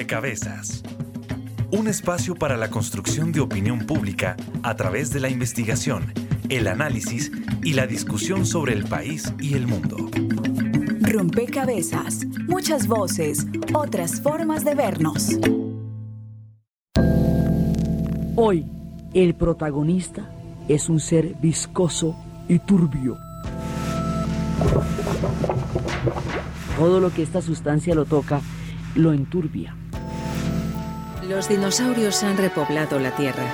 Rompecabezas. Un espacio para la construcción de opinión pública a través de la investigación, el análisis y la discusión sobre el país y el mundo. Rompecabezas, muchas voces, otras formas de vernos. Hoy, el protagonista es un ser viscoso y turbio. Todo lo que esta sustancia lo toca, lo enturbia. Los dinosaurios han repoblado la Tierra.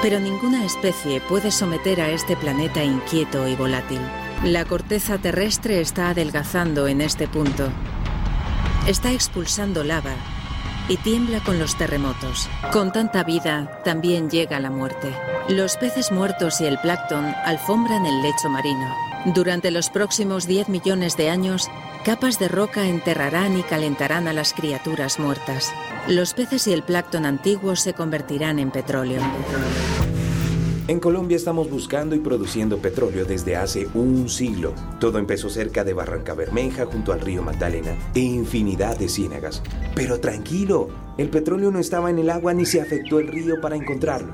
Pero ninguna especie puede someter a este planeta inquieto y volátil. La corteza terrestre está adelgazando en este punto. Está expulsando lava y tiembla con los terremotos. Con tanta vida también llega la muerte. Los peces muertos y el plancton alfombran el lecho marino. Durante los próximos 10 millones de años, capas de roca enterrarán y calentarán a las criaturas muertas. Los peces y el plancton antiguos se convertirán en petróleo. En Colombia estamos buscando y produciendo petróleo desde hace un siglo. Todo empezó cerca de Barranca Bermeja, junto al río Magdalena, e infinidad de ciénagas. Pero tranquilo, el petróleo no estaba en el agua ni se afectó el río para encontrarlo.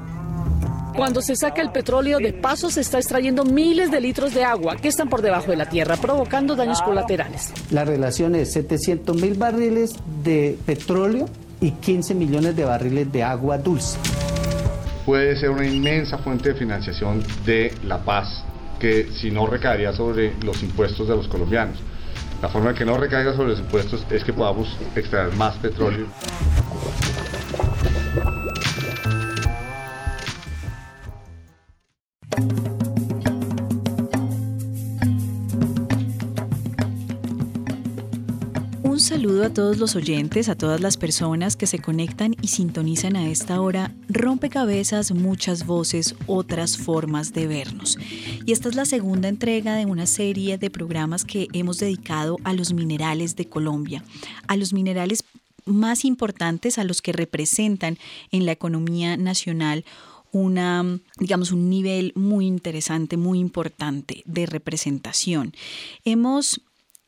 Cuando se saca el petróleo de paso se está extrayendo miles de litros de agua que están por debajo de la tierra, provocando daños colaterales. La relación es 700 mil barriles de petróleo y 15 millones de barriles de agua dulce. Puede ser una inmensa fuente de financiación de la paz que si no recaería sobre los impuestos de los colombianos. La forma en que no recaiga sobre los impuestos es que podamos extraer más petróleo. A todos los oyentes, a todas las personas que se conectan y sintonizan a esta hora. Rompecabezas, muchas voces, otras formas de vernos. Y esta es la segunda entrega de una serie de programas que hemos dedicado a los minerales de Colombia, a los minerales más importantes, a los que representan en la economía nacional una, digamos, un nivel muy interesante, muy importante de representación. Hemos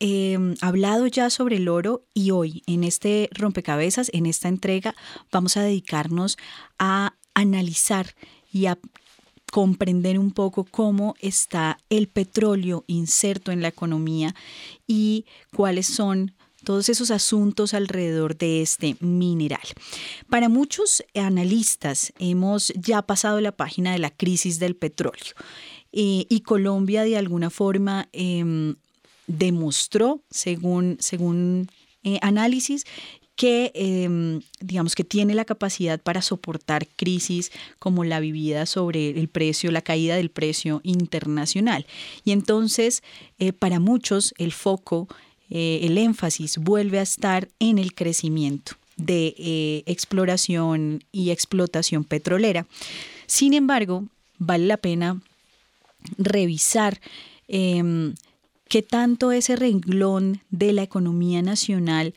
eh, hablado ya sobre el oro y hoy en este rompecabezas, en esta entrega, vamos a dedicarnos a analizar y a comprender un poco cómo está el petróleo inserto en la economía y cuáles son todos esos asuntos alrededor de este mineral. Para muchos analistas hemos ya pasado la página de la crisis del petróleo eh, y Colombia de alguna forma eh, demostró, según, según eh, análisis, que em, digamos que tiene la capacidad para soportar crisis como la vivida sobre el precio, la caída del precio internacional. Y entonces, eh, para muchos, el foco eh, el énfasis vuelve a estar en el crecimiento de exploración y explotación petrolera. Sin embargo, vale la pena revisar eh, qué tanto ese renglón de la economía nacional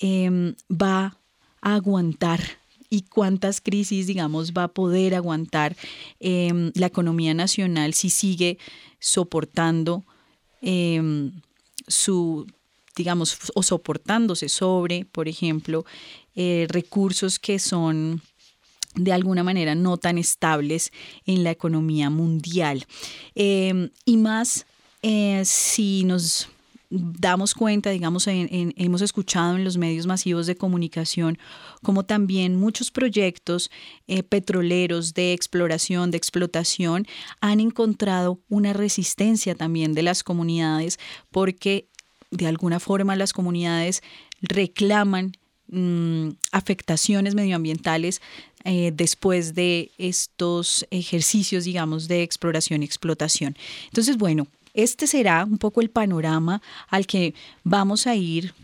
em, va a aguantar y cuántas crisis, digamos, va a poder aguantar em, la economía nacional si sigue soportando su digamos, o soportándose sobre, por ejemplo, eh, recursos que son de alguna manera no tan estables en la economía mundial. Em, y más eh, si nos damos cuenta, digamos, hemos escuchado en los medios masivos de comunicación como también muchos proyectos eh, petroleros de exploración, de explotación, han encontrado una resistencia también de las comunidades porque de alguna forma las comunidades reclaman mm, afectaciones medioambientales eh, después de estos ejercicios, digamos, de exploración y explotación. Entonces, bueno, este será un poco el panorama al que vamos a ir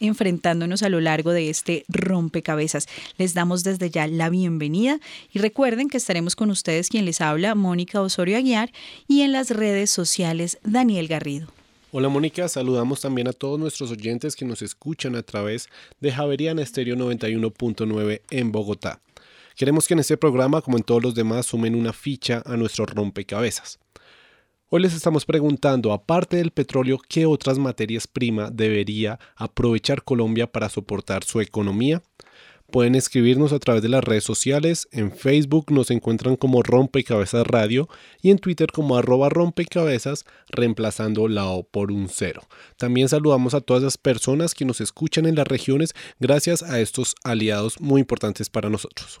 enfrentándonos a lo largo de este rompecabezas. Les damos desde ya la bienvenida y recuerden que estaremos con ustedes quien les habla, Mónica Osorio Aguiar, y en las redes sociales, Daniel Garrido. Hola Mónica, saludamos también a todos nuestros oyentes que nos escuchan a través de Javeriana Estéreo 91.9 en Bogotá. Queremos que en este programa, como en todos los demás, sumen una ficha a nuestro rompecabezas. Hoy les estamos preguntando, aparte del petróleo, ¿qué otras materias primas debería aprovechar Colombia para soportar su economía? Pueden escribirnos a través de las redes sociales. En Facebook nos encuentran como Rompecabezas Radio y en Twitter como arroba rompecabezas, reemplazando la O por un cero. También saludamos a todas las personas que nos escuchan en las regiones gracias a estos aliados muy importantes para nosotros.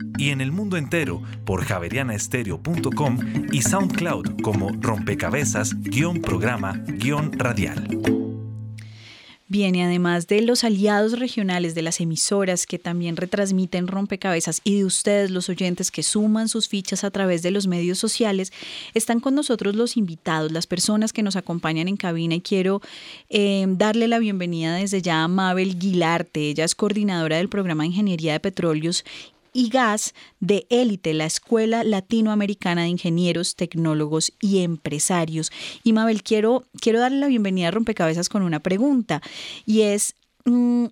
y en el mundo entero por javerianaestereo.com y SoundCloud como rompecabezas-programa-radial. Bien, y además de los aliados regionales de las emisoras que también retransmiten rompecabezas y de ustedes, los oyentes que suman sus fichas a través de los medios sociales, están con nosotros los invitados, las personas que nos acompañan en cabina y quiero eh, darle la bienvenida desde ya a Mabel Guilarte. Ella es coordinadora del programa de Ingeniería de Petróleos y Gas de Élite, la Escuela Latinoamericana de Ingenieros, Tecnólogos y Empresarios. Y Mabel, quiero, quiero darle la bienvenida a Rompecabezas con una pregunta y es, mm,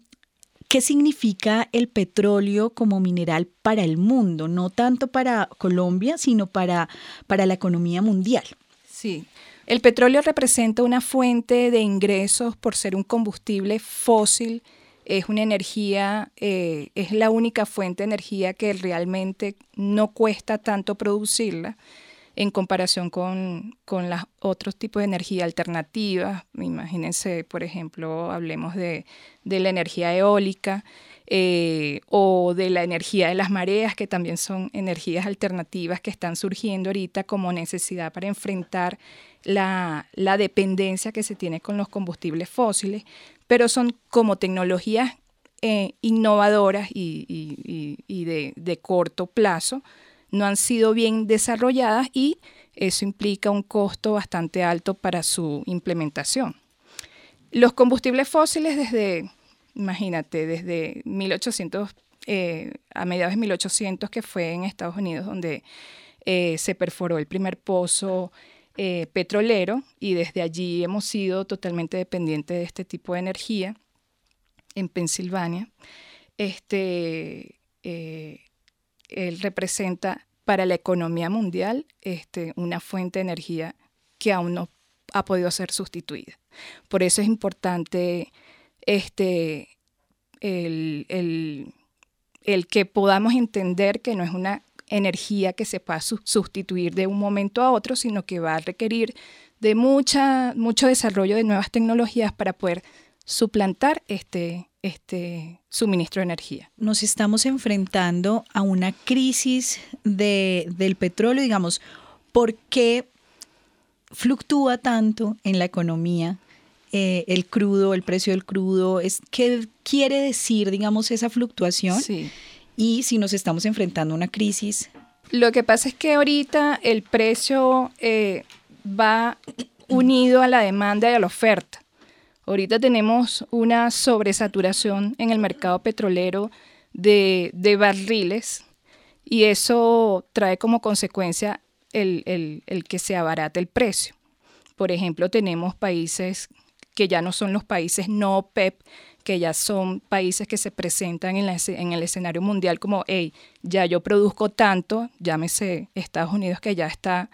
¿qué significa el petróleo como mineral para el mundo? No tanto para Colombia, sino para, para la economía mundial. Sí. El petróleo representa una fuente de ingresos por ser un combustible fósil es una energía, eh, es la única fuente de energía que realmente no cuesta tanto producirla en comparación con, con los otros tipos de energía alternativas. Imagínense, por ejemplo, hablemos de, la energía eólica eh, o de la energía de las mareas, que también son energías alternativas que están surgiendo ahorita como necesidad para enfrentar la, la dependencia que se tiene con los combustibles fósiles pero son como tecnologías eh, innovadoras y, de, corto plazo, no han sido bien desarrolladas y eso implica un costo bastante alto para su implementación. Los combustibles fósiles desde, imagínate, desde 1800, eh, a mediados de 1800, que fue en Estados Unidos donde eh, se perforó el primer pozo eh, petrolero y desde allí hemos sido totalmente dependientes de este tipo de energía en Pensilvania. Este, eh, él representa para la economía mundial este, una fuente de energía que aún no ha podido ser sustituida. Por eso es importante este, el, el que podamos entender que no es una energía que se pueda sustituir de un momento a otro, sino que va a requerir de mucha, mucho desarrollo de nuevas tecnologías para poder suplantar este, este suministro de energía. Nos estamos enfrentando a una crisis de, del petróleo, digamos, ¿por qué fluctúa tanto en la economía eh, el crudo, el precio del crudo? Es, ¿Qué quiere decir, digamos, esa fluctuación? Sí y si nos estamos enfrentando a una crisis. Lo que pasa es que ahorita el precio eh, va unido a la demanda y a la oferta. Ahorita tenemos una sobresaturación en el mercado petrolero de, barriles y eso trae como consecuencia el, el, que se abarate el precio. Por ejemplo, tenemos países que ya no son los países no OPEP, que ya son países que se presentan en, el escenario mundial como, hey, ya yo produzco tanto, llámese Estados Unidos que ya está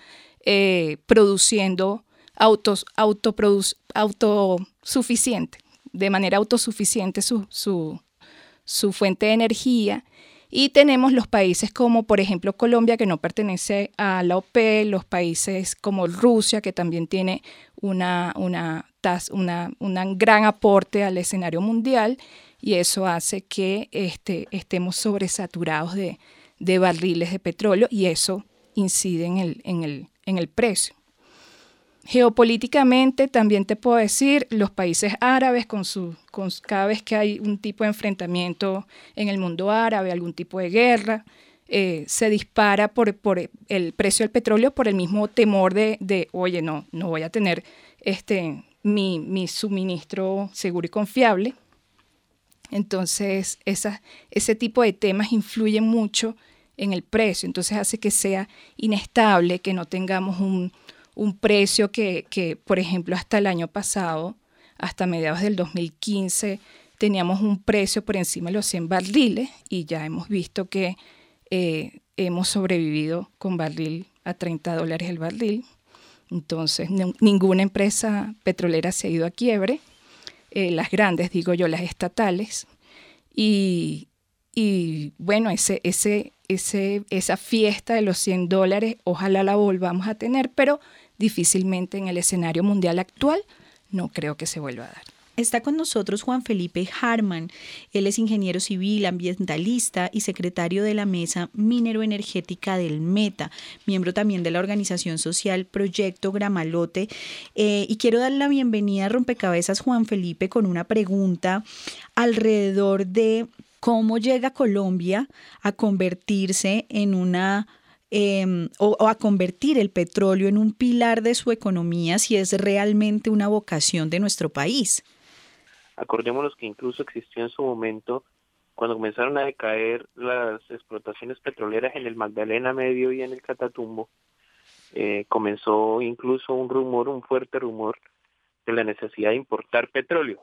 eh, produciendo autos, autosuficiente, de manera autosuficiente su, su, su fuente de energía. Y tenemos los países como, por ejemplo, Colombia, que no pertenece a la OPE, los países como Rusia, que también tiene una, una una, un gran aporte al escenario mundial y eso hace que este, estemos sobresaturados de, de barriles de petróleo y eso incide en el, en el, en el precio. Geopolíticamente también te puedo decir, los países árabes, con su, con, cada vez que hay un tipo de enfrentamiento en el mundo árabe, algún tipo de guerra, eh, se dispara por, por, el precio del petróleo por el mismo temor de, de oye, no, no voy a tener este, mi, mi, suministro seguro y confiable. Entonces, ese tipo de temas influyen mucho en el precio, entonces hace que sea inestable, que no tengamos un, precio que, que, por ejemplo, hasta el año pasado, hasta mediados del 2015, teníamos un precio por encima de los 100 barriles y ya hemos visto que eh, hemos sobrevivido con barril a 30 dólares el barril. Entonces, ninguna empresa petrolera se ha ido a quiebre, eh, las grandes, digo yo, las estatales. Y, y bueno, esa fiesta de los 100 dólares, ojalá la volvamos a tener, pero difícilmente en el escenario mundial actual no creo que se vuelva a dar. Está con nosotros Juan Felipe Harman. Él es ingeniero civil, ambientalista y secretario de la Mesa Minero Energética del Meta, miembro también de la organización social Proyecto Gramalote. Eh, y quiero dar la bienvenida a Rompecabezas Juan Felipe con una pregunta alrededor de cómo llega Colombia a convertirse en una em, o, a convertir el petróleo en un pilar de su economía si es realmente una vocación de nuestro país. Acordémonos que incluso existió en su momento, cuando comenzaron a decaer las explotaciones petroleras en el Magdalena Medio y en el Catatumbo, eh, comenzó incluso un rumor, un fuerte rumor, de la necesidad de importar petróleo.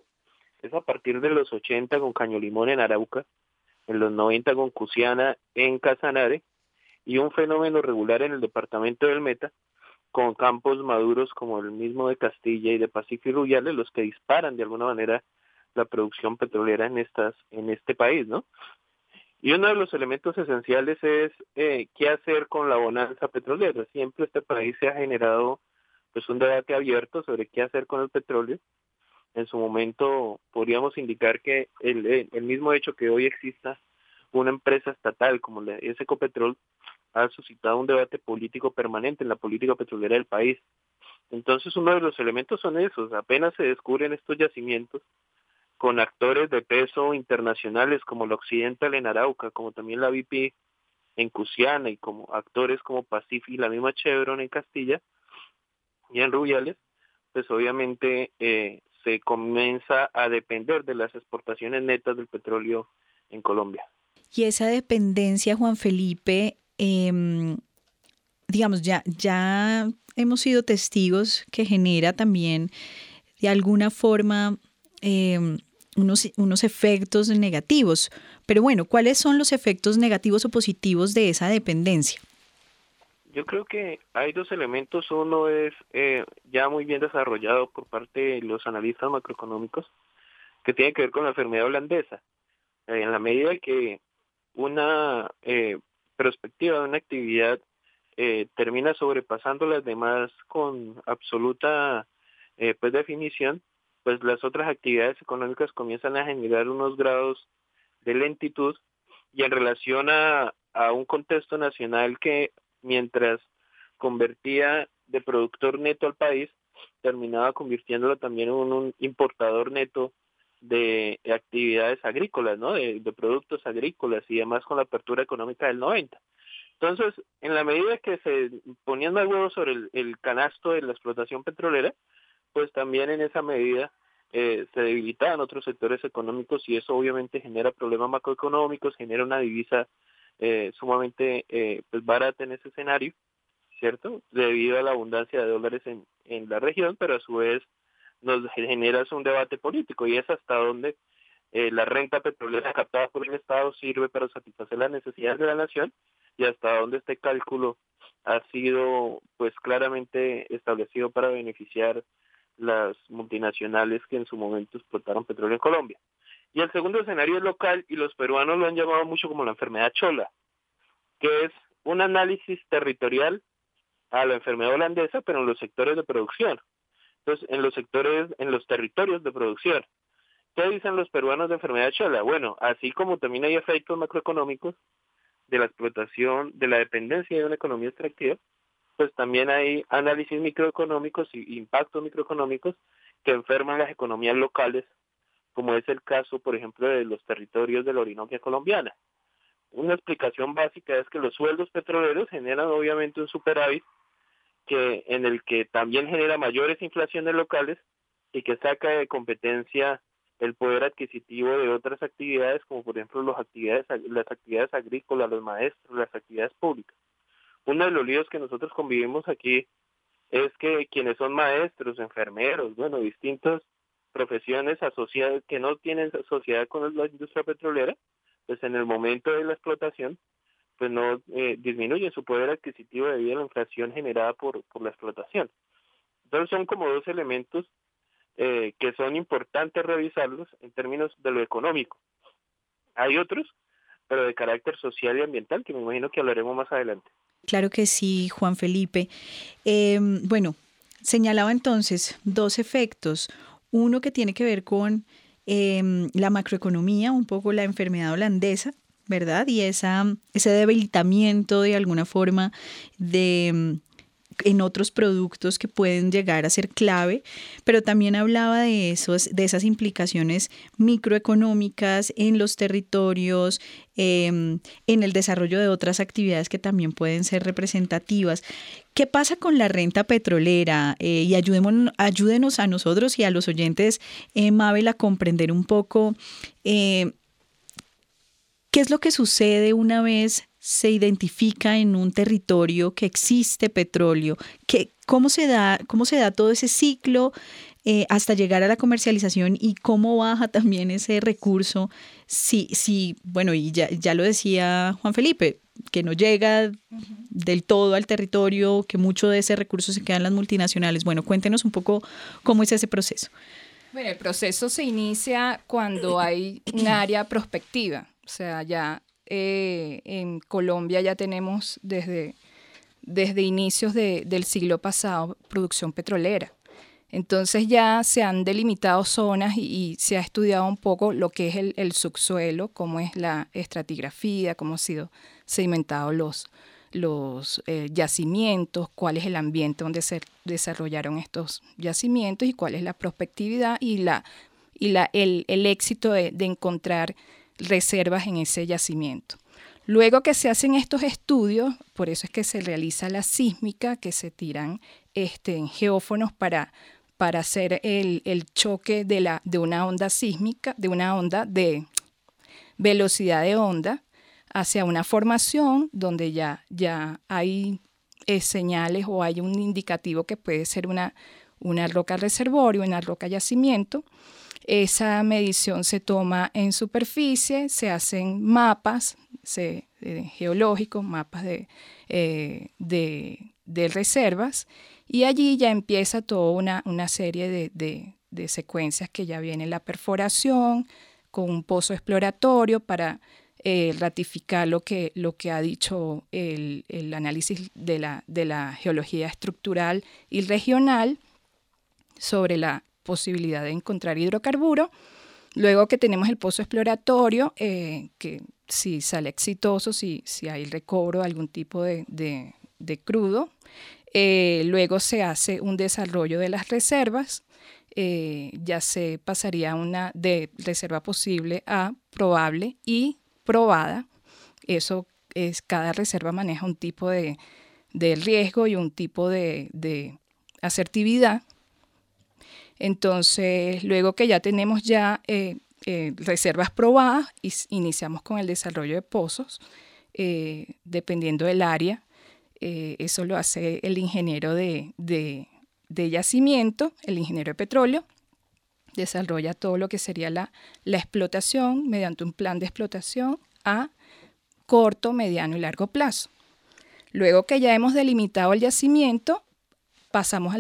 Es a partir de los 80 con Caño Limón en Arauca, en los 90 con Cusiana en Casanare, y un fenómeno regular en el departamento del Meta, con campos maduros como el mismo de Castilla y de Pacífico y Rubiales, los que disparan de alguna manera la producción petrolera en estas en este país, ¿no? Y uno de los elementos esenciales es eh, qué hacer con la bonanza petrolera. Siempre este país se ha generado pues un debate abierto sobre qué hacer con el petróleo. En su momento podríamos indicar que el, el mismo hecho que hoy exista una empresa estatal como la Ecopetrol ha suscitado un debate político permanente en la política petrolera del país. Entonces uno de los elementos son esos, apenas se descubren estos yacimientos, con actores de peso internacionales como la Occidental en Arauca, como también la BP en Cusiana y como actores como Pacific y la misma Chevron en Castilla y en Rubiales, pues obviamente eh, se comienza a depender de las exportaciones netas del petróleo en Colombia. Y esa dependencia, Juan Felipe, em, digamos, ya, ya hemos sido testigos que genera también de alguna forma eh, unos, unos efectos negativos. Pero bueno, ¿cuáles son los efectos negativos o positivos de esa dependencia? Yo creo que hay dos elementos. Uno es eh, ya muy bien desarrollado por parte de los analistas macroeconómicos, que tiene que ver con la enfermedad holandesa. Eh, en la medida que una eh, perspectiva de una actividad termina sobrepasando las demás con absoluta pues definición, pues las otras actividades económicas comienzan a generar unos grados de lentitud y en relación a, un contexto nacional que mientras convertía de productor neto al país, terminaba convirtiéndolo también en un, importador neto de, actividades agrícolas, ¿no? De, productos agrícolas y además con la apertura económica del 90. Entonces, en la medida que se ponían más huevos sobre el canasto de la explotación petrolera, pues también en esa medida eh, se debilitaban otros sectores económicos y eso obviamente genera problemas macroeconómicos, genera una divisa eh, sumamente eh, pues barata en ese escenario, ¿cierto? Debido a la abundancia de dólares en, en la región, pero a su vez nos genera un debate político y es hasta donde la renta petrolera captada por el Estado sirve para satisfacer las necesidades de la nación y hasta donde este cálculo ha sido pues claramente establecido para beneficiar las multinacionales que en su momento explotaron petróleo en Colombia. Y el segundo escenario es local y los peruanos lo han llamado mucho como la enfermedad chola, que es un análisis territorial a la enfermedad holandesa, pero en los sectores de producción. Entonces, en los sectores, en los territorios de producción. ¿Qué dicen los peruanos de enfermedad chola? Bueno, así como también hay efectos macroeconómicos de la explotación, de la dependencia de una economía extractiva, pues también hay análisis microeconómicos y impactos microeconómicos que enferman las economías locales, como es el caso, por ejemplo, de los territorios de la Orinoquia colombiana. una explicación básica es que los sueldos petroleros generan obviamente un superávit que en el que también genera mayores inflaciones locales y que saca de competencia el poder adquisitivo de otras actividades como por ejemplo las actividades las actividades agrícolas, los maestros, las actividades públicas. Uno de los líos que nosotros convivimos aquí es que quienes son maestros, enfermeros, bueno, distintas profesiones asociadas que no tienen sociedad con la industria petrolera, pues en el momento de la explotación, pues no eh, disminuye su poder adquisitivo debido a la inflación generada por, por la explotación. Entonces son como dos elementos eh, que son importantes revisarlos en términos de lo económico. Hay otros, pero de carácter social y ambiental, que me imagino que hablaremos más adelante. Claro que sí, Juan Felipe. Em, bueno, señalaba entonces dos efectos. Uno que tiene que ver con em, la macroeconomía, un poco la enfermedad holandesa, ¿verdad? Y esa, ese debilitamiento de alguna forma de en otros productos que pueden llegar a ser clave, pero también hablaba de, esos, de esas implicaciones microeconómicas en los territorios, em, en el desarrollo de otras actividades que también pueden ser representativas. ¿Qué pasa con la renta petrolera? Eh, y ayúdenos a nosotros y a los oyentes, eh, Mabel, a comprender un poco eh, qué es lo que sucede una vez se identifica en un territorio que existe petróleo, que, cómo, se da, cómo se da todo ese ciclo eh, hasta llegar a la comercialización y cómo baja también ese recurso. Si, si bueno, y ya, ya lo decía Juan Felipe, que no llega del todo al territorio, que mucho de ese recurso se queda en las multinacionales. Bueno, cuéntenos un poco cómo es ese proceso. Bueno, el proceso se inicia cuando hay un área prospectiva, o sea, ya eh, en Colombia ya tenemos desde, desde inicios del siglo pasado producción petrolera. Entonces ya se han delimitado zonas y, se ha estudiado un poco lo que es el, subsuelo, cómo es la estratigrafía, cómo han sido sedimentados los, los eh, yacimientos, cuál es el ambiente donde se desarrollaron estos yacimientos y cuál es la prospectividad y, la, y la, el, el éxito de, de encontrar reservas en ese yacimiento. Luego que se hacen estos estudios, por eso es que se realiza la sísmica, que se tiran este, en geófonos para, para hacer el, choque de, la, de una onda sísmica, de una onda de velocidad de onda hacia una formación donde ya, ya hay eh, señales o hay un indicativo que puede ser una, una roca reservorio, una roca yacimiento. Esa medición se toma en superficie, se hacen mapas eh, geológicos, mapas eh, de, de, reservas, y allí ya empieza toda una, una serie de, de, secuencias que ya viene la perforación con un pozo exploratorio para eh, ratificar lo que, lo que ha dicho el, el análisis de la, de la geología estructural y regional sobre la posibilidad de encontrar hidrocarburo. Luego que tenemos el pozo exploratorio, eh, que si sale exitoso, si, si hay recobro de algún tipo de, de, crudo, eh, luego se hace un desarrollo de las reservas, eh, ya se pasaría una de reserva posible a probable y probada. Eso es, cada reserva maneja un tipo de, de riesgo y un tipo de, de asertividad entonces, luego que ya tenemos ya eh, eh, reservas probadas, iniciamos con el desarrollo de pozos, eh, dependiendo del área. eso lo hace el ingeniero de, yacimiento, el ingeniero de petróleo, desarrolla todo lo que sería la, la, explotación mediante un plan de explotación a corto, mediano y largo plazo. Luego que ya hemos delimitado el yacimiento, pasamos a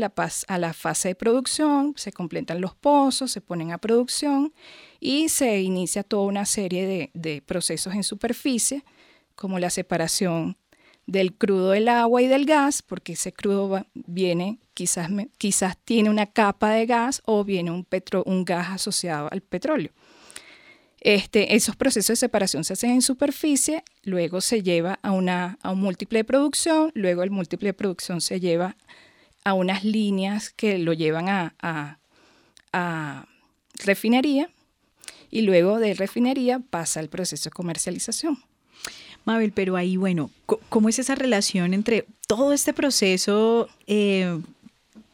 la, fase de producción, se completan los pozos, se ponen a producción y se inicia toda una serie de, procesos en superficie, como la separación del crudo del agua y del gas, porque ese crudo viene, quizás, tiene una capa de gas o viene un, petro, un gas asociado al petróleo. Este, esos procesos de separación se hacen en superficie, luego se lleva a, una, a un múltiple de producción, luego el múltiple de producción se lleva unas líneas que lo llevan a, refinería y luego de refinería pasa el proceso de comercialización. Mabel, pero ahí, bueno, ¿cómo es esa relación entre todo este proceso eh,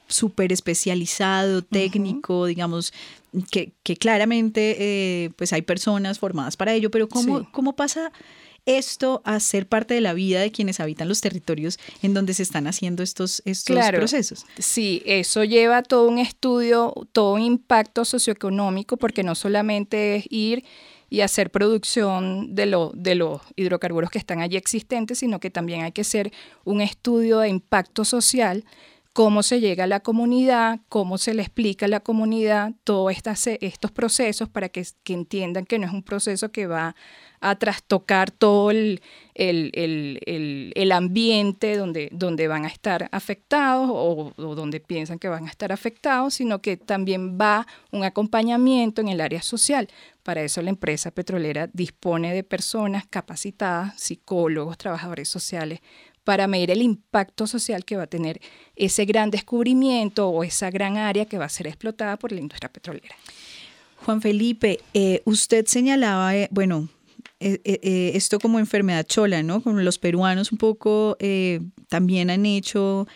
súper especializado, técnico, digamos, que, claramente eh, pues hay personas formadas para ello, pero ¿cómo, ¿cómo pasa esto a ser parte de la vida de quienes habitan los territorios en donde se están haciendo estos, estos procesos. Sí, eso lleva todo un estudio, todo un impacto socioeconómico, porque no solamente es ir y hacer producción de, lo, de los hidrocarburos que están allí existentes, sino que también hay que hacer un estudio de impacto social cómo se llega a la comunidad, cómo se le explica a la comunidad todos estos procesos para que, entiendan que no es un proceso que va a trastocar todo el, ambiente donde, van a estar afectados o, donde piensan que van a estar afectados, sino que también va un acompañamiento en el área social. Para eso la empresa petrolera dispone de personas capacitadas, psicólogos, trabajadores sociales, para medir el impacto social que va a tener ese gran descubrimiento o esa gran área que va a ser explotada por la industria petrolera. Juan Felipe, eh, usted señalaba, eh, bueno, eh, esto como enfermedad chola, ¿no? Como los peruanos un poco también han hecho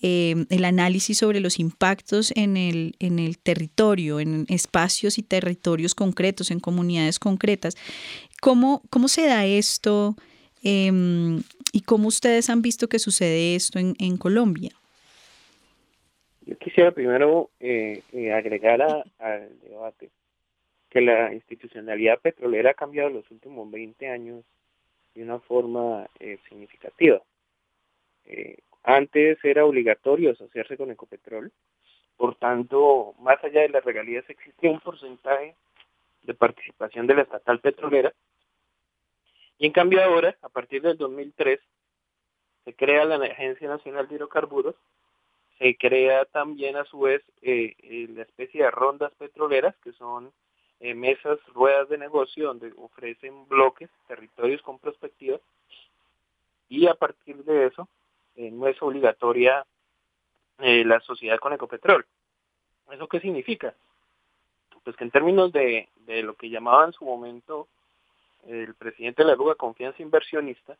el análisis sobre los impactos en el, en el territorio, en espacios y territorios concretos, en comunidades concretas. ¿Cómo, cómo se da esto? Em, ¿Y cómo ustedes han visto que sucede esto en, Colombia? Yo quisiera primero eh, eh, agregar al debate que la institucionalidad petrolera ha cambiado en los últimos 20 años de una forma eh, significativa. antes era obligatorio asociarse con Ecopetrol, por tanto, más allá de las regalías existía un porcentaje de participación de la estatal petrolera y en cambio ahora, a partir del 2003, se crea la Agencia Nacional de Hidrocarburos, se crea también a su vez eh, eh, la especie de rondas petroleras, que son eh, mesas, ruedas de negocio donde ofrecen bloques, territorios con perspectiva, y a partir de eso no es obligatoria la sociedad con Ecopetrol. ¿Eso qué significa? Pues que en términos de, de lo que llamaban en su momento el presidente de la Ruga Confianza Inversionista,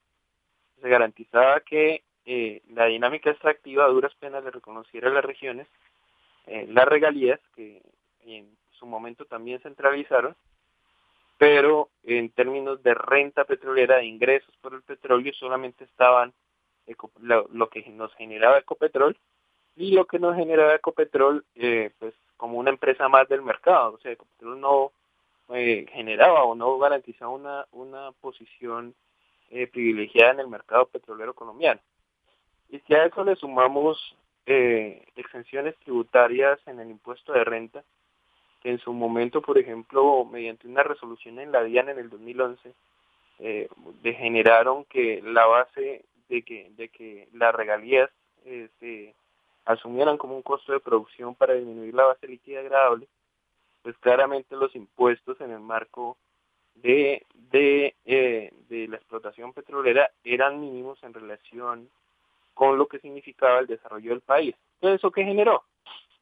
se garantizaba que eh, la dinámica extractiva a duras penas le reconociera a las regiones eh, las regalías que en su momento también centralizaron, pero en términos de renta petrolera, de ingresos por el petróleo, solamente estaban lo, que nos generaba Ecopetrol y lo que nos generaba Ecopetrol, eh, pues como una empresa más del mercado. O sea, Ecopetrol no eh, generaba o no garantizaba una, una posición eh, privilegiada en el mercado petrolero colombiano. Y si a eso le sumamos eh, exenciones tributarias en el impuesto de renta, que en su momento, por ejemplo, mediante una resolución en la DIAN en el 2011, eh, degeneraron que la base de que, de que las regalías se asumieran como un costo de producción para disminuir la base líquida agradable, pues claramente los impuestos en el marco de, de, eh, de la explotación petrolera eran mínimos en relación con lo que significaba el desarrollo del país. Entonces, ¿eso qué generó?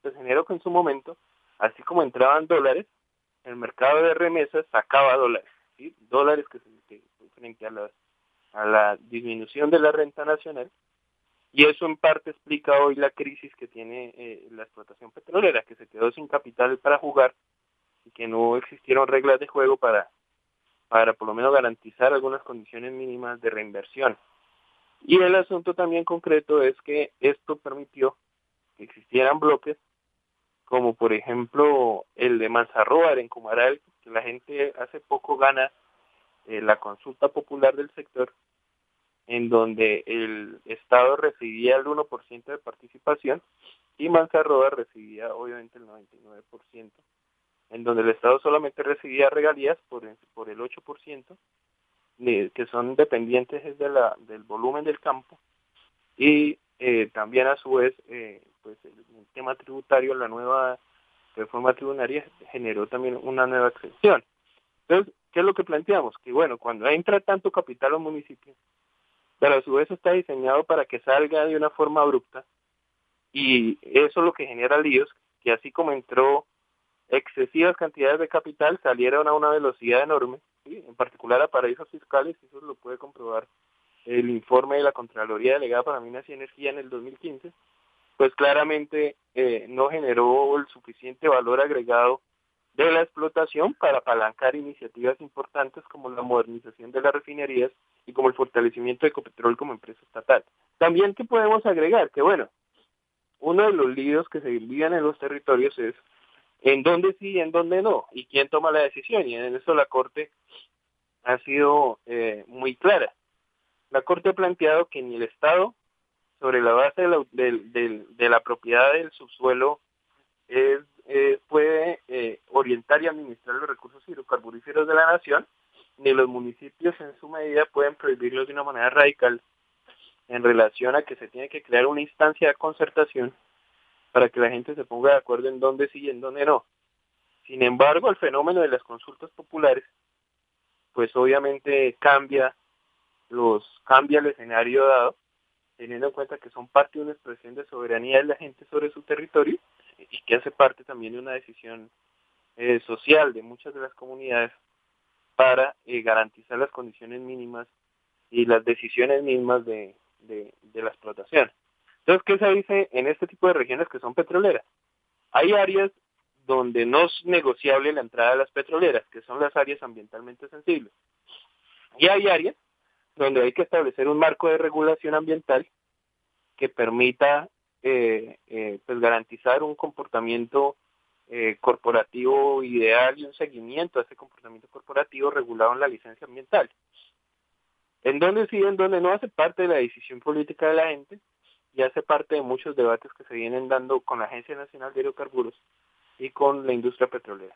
Pues generó que en su momento, así como entraban dólares, el mercado de remesas sacaba dólares, dólares que, que frente a la, a la disminución de la renta nacional, y eso en parte explica hoy la crisis que tiene eh, la explotación petrolera, que se quedó sin capital para jugar y que no existieron reglas de juego para, para por lo menos garantizar algunas condiciones mínimas de reinversión. Y el asunto también concreto es que esto permitió que existieran bloques como por ejemplo el de Manzarroar en Comaral, que la gente hace poco gana eh, la consulta popular del sector en donde el Estado recibía el 1% de participación y Manzarroa recibía obviamente el 99%, en donde el Estado solamente recibía regalías por, por el 8%, que son dependientes de la, del volumen del campo, y eh, también a su vez eh, pues el, tema tributario, la nueva reforma tributaria generó también una nueva excepción. Entonces, ¿qué es lo que planteamos? Que bueno, cuando entra tanto capital a los municipios, pero a su vez está diseñado para que salga de una forma abrupta. Y eso es lo que genera líos, que así como entró excesivas cantidades de capital salieron a una velocidad enorme, en particular a paraísos fiscales, eso lo puede comprobar el informe de la Contraloría Delegada para Minas y Energía en el 2015, pues claramente eh, no generó el suficiente valor agregado de la explotación para apalancar iniciativas importantes como la modernización de las refinerías y como el fortalecimiento de Ecopetrol como empresa estatal. También que podemos agregar que, bueno, uno de los líos que se vivían en los territorios es en dónde sí y en dónde no, y quién toma la decisión, y en eso la Corte ha sido eh, muy clara. La Corte ha planteado que ni el Estado, sobre la base de la, de, la propiedad del subsuelo, es, puede eh, orientar y administrar los recursos hidrocarburíferos de la nación, ni los municipios en su medida pueden prohibirlos de una manera radical en relación a que se tiene que crear una instancia de concertación para que la gente se ponga de acuerdo en dónde sí y en dónde no. Sin embargo, el fenómeno de las consultas populares, pues obviamente cambia los cambia el escenario dado, teniendo en cuenta que son parte de una expresión de soberanía de la gente sobre su territorio y que hace parte también de una decisión eh, social de muchas de las comunidades para eh, garantizar las condiciones mínimas y las decisiones mismas de, de la explotación. Entonces, ¿qué se dice en este tipo de regiones que son petroleras? Hay áreas donde no es negociable la entrada de las petroleras, que son las áreas ambientalmente sensibles. Y hay áreas donde hay que establecer un marco de regulación ambiental que permita eh, eh, pues garantizar un comportamiento eh, corporativo ideal y un seguimiento a ese comportamiento corporativo regulado en la licencia ambiental. En donde sí, en donde no hace parte de la decisión política de la gente, y hace parte de muchos debates que se vienen dando con la Agencia Nacional de Hidrocarburos y con la industria petrolera.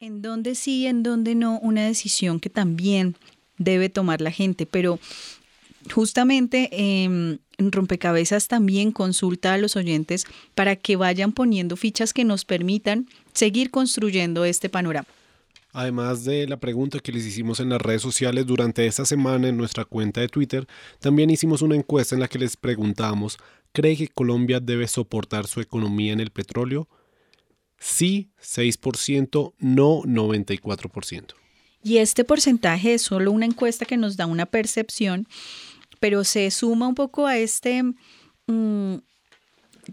En dónde sí, en dónde no, una decisión que también debe tomar la gente, pero justamente en Rompecabezas también consulta a los oyentes para que vayan poniendo fichas que nos permitan seguir construyendo este panorama. Además de la pregunta que les hicimos en las redes sociales durante esta semana en nuestra cuenta de Twitter, también hicimos una encuesta en la que les preguntamos, ¿cree que Colombia debe soportar su economía en el petróleo? Sí, 6%, no 94%. Y este porcentaje es solo una encuesta que nos da una percepción, pero se suma un poco a este mm,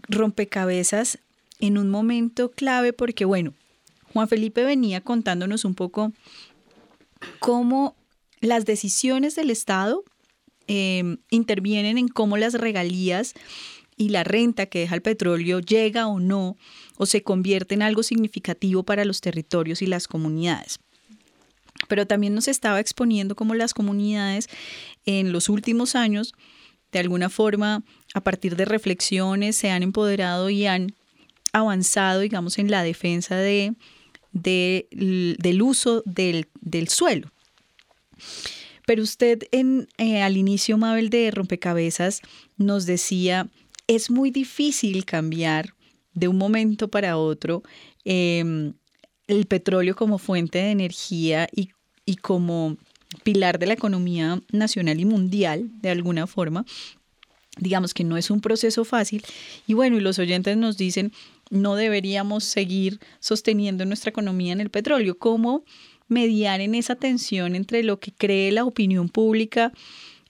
rompecabezas en un momento clave porque, bueno, Juan Felipe venía contándonos un poco cómo las decisiones del Estado em, intervienen en cómo las regalías y la renta que deja el petróleo llega o no o se convierte en algo significativo para los territorios y las comunidades. Pero también nos estaba exponiendo cómo las comunidades en los últimos años, de alguna forma, a partir de reflexiones, se han empoderado y han avanzado, digamos, en la defensa de del uso del, suelo. Pero usted en, eh, al inicio, Mabel, de Rompecabezas, nos decía, es muy difícil cambiar de un momento para otro em, el petróleo como fuente de energía y, y como pilar de la economía nacional y mundial, de alguna forma. Digamos que no es un proceso fácil. Y bueno, y los oyentes nos dicen, no deberíamos seguir sosteniendo nuestra economía en el petróleo. ¿Cómo mediar en esa tensión entre lo que cree la opinión pública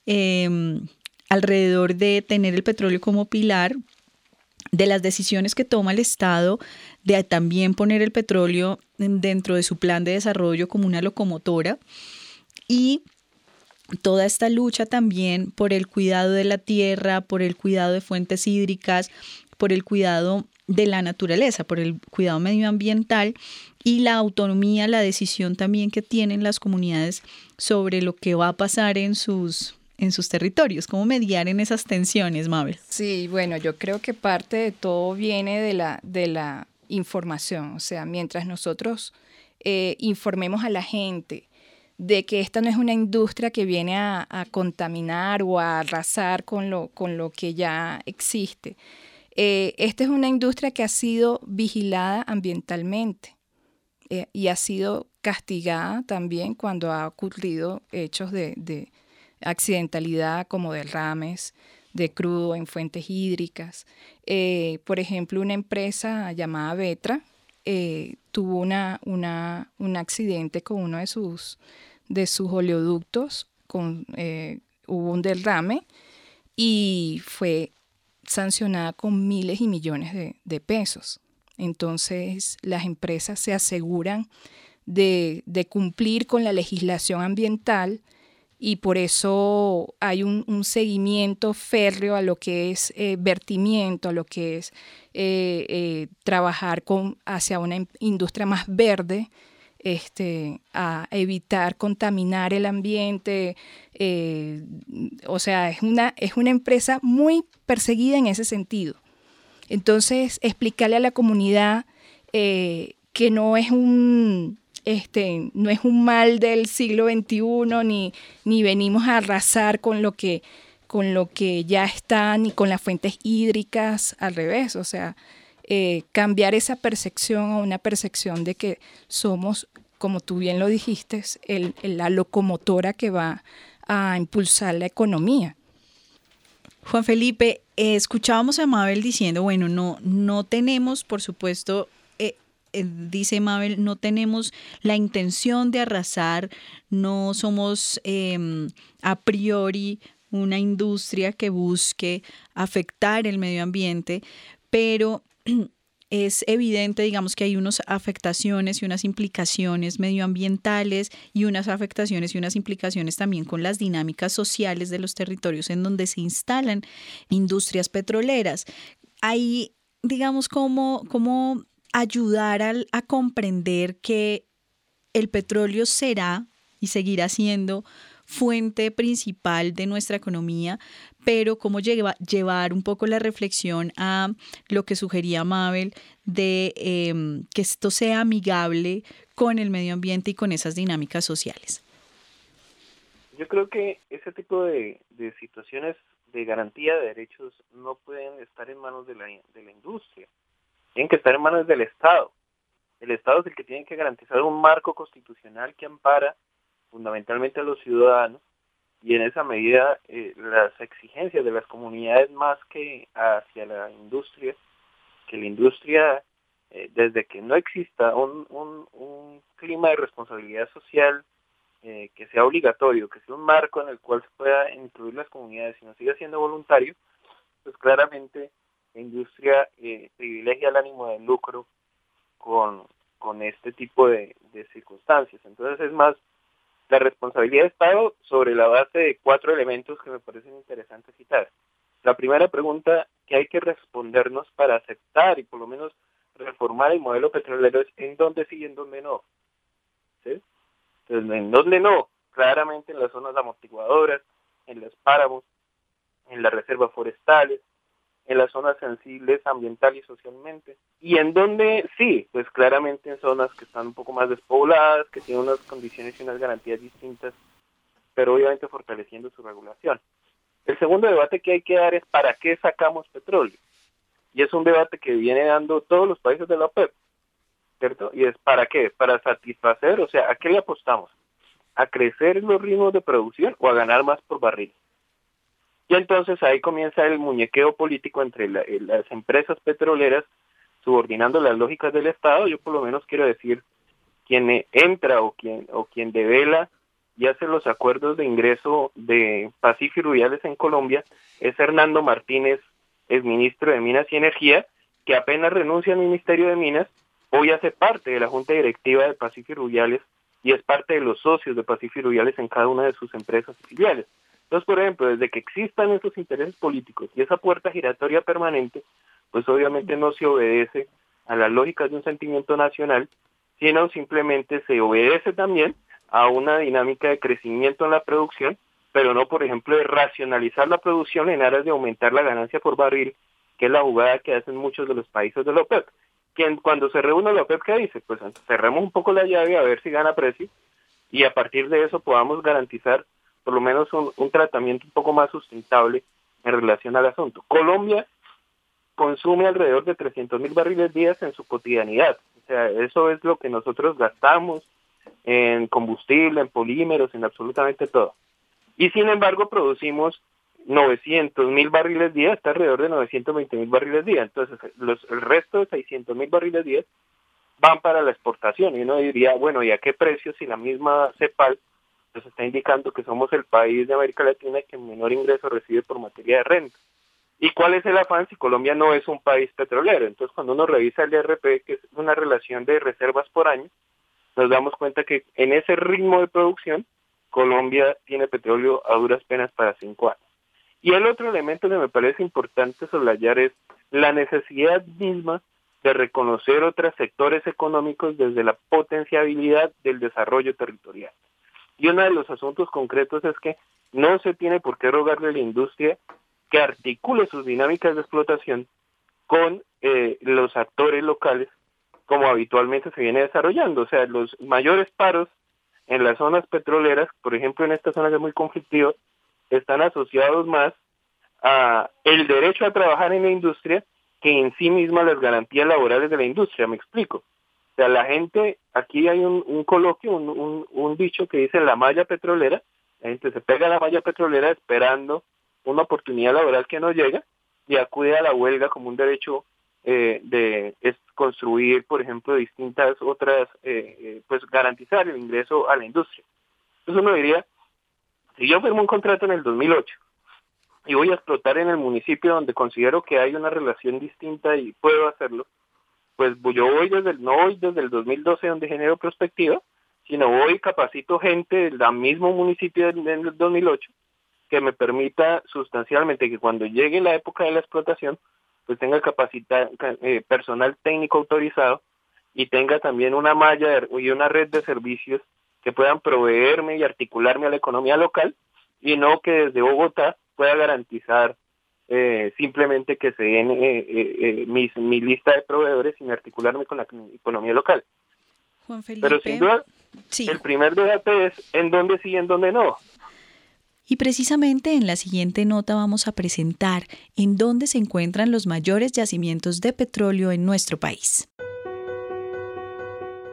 em, alrededor de tener el petróleo como pilar, de las decisiones que toma el Estado, de también poner el petróleo dentro de su plan de desarrollo como una locomotora y toda esta lucha también por el cuidado de la tierra, por el cuidado de fuentes hídricas, por el cuidado de la naturaleza, por el cuidado medioambiental y la autonomía, la decisión también que tienen las comunidades sobre lo que va a pasar en sus en sus territorios, cómo mediar en esas tensiones, Mabel. Sí, bueno, yo creo que parte de todo viene de la, de la información, o sea, mientras nosotros eh, informemos a la gente de que esta no es una industria que viene a, contaminar o a arrasar con lo, con lo que ya existe, eh, esta es una industria que ha sido vigilada ambientalmente eh, y ha sido castigada también cuando ha ocurrido hechos de, accidentalidad como derrames de crudo en fuentes hídricas. Eh, por ejemplo, una empresa llamada Vetra, eh, tuvo una, un accidente con uno de sus, de sus oleoductos, con, eh, hubo un derrame y fue sancionada con miles y millones de, pesos. Entonces las empresas se aseguran de, cumplir con la legislación ambiental y por eso hay un, seguimiento férreo a lo que es eh, vertimiento, a lo que es eh, eh, trabajar con, hacia una industria más verde, este, a evitar contaminar el ambiente. o sea, es una, es una empresa muy perseguida en ese sentido. Entonces, explicarle a la comunidad que no es un, este, no es un mal del siglo XXI, ni, ni venimos a arrasar con lo que con lo que ya está, ni con las fuentes hídricas, al revés, o sea, eh, cambiar esa percepción a una percepción de que somos, como tú bien lo dijiste, el, la locomotora que va a impulsar la economía. Juan Felipe, eh, escuchábamos a Mabel diciendo, bueno, no, no tenemos, por supuesto, dice Mabel, no tenemos la intención de arrasar, no somos em, a priori una industria que busque afectar el medio ambiente, pero es evidente, digamos, que hay unas afectaciones y unas implicaciones medioambientales y unas afectaciones y unas implicaciones también con las dinámicas sociales de los territorios en donde se instalan industrias petroleras. Ahí, digamos, cómo ayudar a comprender que el petróleo será y seguirá siendo fuente principal de nuestra economía, pero cómo llevar un poco la reflexión a lo que sugería Mabel de em, que esto sea amigable con el medio ambiente y con esas dinámicas sociales. Yo creo que ese tipo de, situaciones de garantía de derechos no pueden estar en manos de la, de la industria tienen que estar en manos del Estado. El Estado es el que tiene que garantizar un marco constitucional que ampara fundamentalmente a los ciudadanos y en esa medida eh, las exigencias de las comunidades más que hacia la industria, que la industria, eh, desde que no exista un, un, clima de responsabilidad social eh, que sea obligatorio, que sea un marco en el cual se pueda incluir las comunidades y no siga siendo voluntario, pues claramente la industria eh, privilegia el ánimo de lucro con, con este tipo de, circunstancias. Entonces es más la responsabilidad de Estado sobre la base de cuatro elementos que me parecen interesantes citar. La primera pregunta que hay que respondernos para aceptar y por lo menos reformar el modelo petrolero es en dónde sí y en dónde no. Entonces, en dónde no, claramente en las zonas amortiguadoras, en los páramos, en las reservas forestales, en las zonas sensibles ambiental y socialmente. Y en donde sí, pues claramente en zonas que están un poco más despobladas, que tienen unas condiciones y unas garantías distintas, pero obviamente fortaleciendo su regulación. El segundo debate que hay que dar es para qué sacamos petróleo. Y es un debate que viene dando todos los países de la OPEP, ¿cierto? Y es para qué? Para satisfacer, o sea, ¿a qué le apostamos? ¿A crecer los ritmos de producción o a ganar más por barril? Y entonces ahí comienza el muñequeo político entre eh, las empresas petroleras subordinando las lógicas del Estado. Yo por lo menos quiero decir, quien eh, entra o quien, o quien devela y hace los acuerdos de ingreso de Pacífico y Rubiales en Colombia es Hernando Martínez, es ministro de Minas y Energía, que apenas renuncia al Ministerio de Minas, hoy hace parte de la Junta Directiva de Pacífico y Rubiales y es parte de los socios de Pacífico y Rubiales en cada una de sus empresas filiales. Entonces, por ejemplo, desde que existan esos intereses políticos y esa puerta giratoria permanente, pues obviamente no se obedece a las lógicas de un sentimiento nacional, sino simplemente se obedece también a una dinámica de crecimiento en la producción, pero no, por ejemplo, de racionalizar la producción en aras de aumentar la ganancia por barril, que es la jugada que hacen muchos de los países de la OPEP. Quien cuando se reúne la OPEP, ¿qué dice? Pues cerremos un poco la llave a ver si gana precio y a partir de eso podamos garantizar por lo menos un, tratamiento un poco más sustentable en relación al asunto. Colombia consume alrededor de 300 mil barriles días en su cotidianidad. O sea, eso es lo que nosotros gastamos en combustible, en polímeros, en absolutamente todo. Y sin embargo producimos 900 mil barriles día, está alrededor de 920 mil barriles día. Entonces, los, el resto de 600 mil barriles día van para la exportación. Y uno diría, bueno, ¿y a qué precio si la misma CEPAL nos está indicando que somos el país de América Latina que menor ingreso recibe por materia de renta? ¿Y cuál es el afán si Colombia no es un país petrolero? Entonces, cuando uno revisa el IRP, que es una relación de reservas por año, nos damos cuenta que en ese ritmo de producción, Colombia tiene petróleo a duras penas para cinco años. Y el otro elemento que me parece importante soslayar es la necesidad misma de reconocer otros sectores económicos desde la potenciabilidad del desarrollo territorial. Y uno de los asuntos concretos es que no se tiene por qué rogarle a la industria que articule sus dinámicas de explotación con eh, los actores locales como habitualmente se viene desarrollando. O sea, los mayores paros en las zonas petroleras, por ejemplo en esta zona que es muy conflictiva, están asociados más a el derecho a trabajar en la industria que en sí misma las garantías laborales de la industria, me explico. Sea, la gente, aquí hay un, coloquio, un, un, dicho que dice la malla petrolera, la gente se pega la malla petrolera esperando una oportunidad laboral que no llega y acude a la huelga como un derecho eh, de construir, por ejemplo, distintas otras, eh, eh, pues garantizar el ingreso a la industria. Entonces uno diría, si yo firmo un contrato en el 2008 y voy a explotar en el municipio donde considero que hay una relación distinta y puedo hacerlo, pues yo voy desde el, no voy desde el 2012 donde genero perspectiva, sino voy y capacito gente del mismo municipio del, 2008 que me permita sustancialmente que cuando llegue la época de la explotación, pues tenga eh, personal técnico autorizado y tenga también una malla y una red de servicios que puedan proveerme y articularme a la economía local y no que desde Bogotá pueda garantizar eh, simplemente que se den eh, eh, mi lista de proveedores sin articularme con la economía local. Pero sin duda, el primer debate es en dónde sí y en dónde no. Y precisamente en la siguiente nota vamos a presentar en dónde se encuentran los mayores yacimientos de petróleo en nuestro país.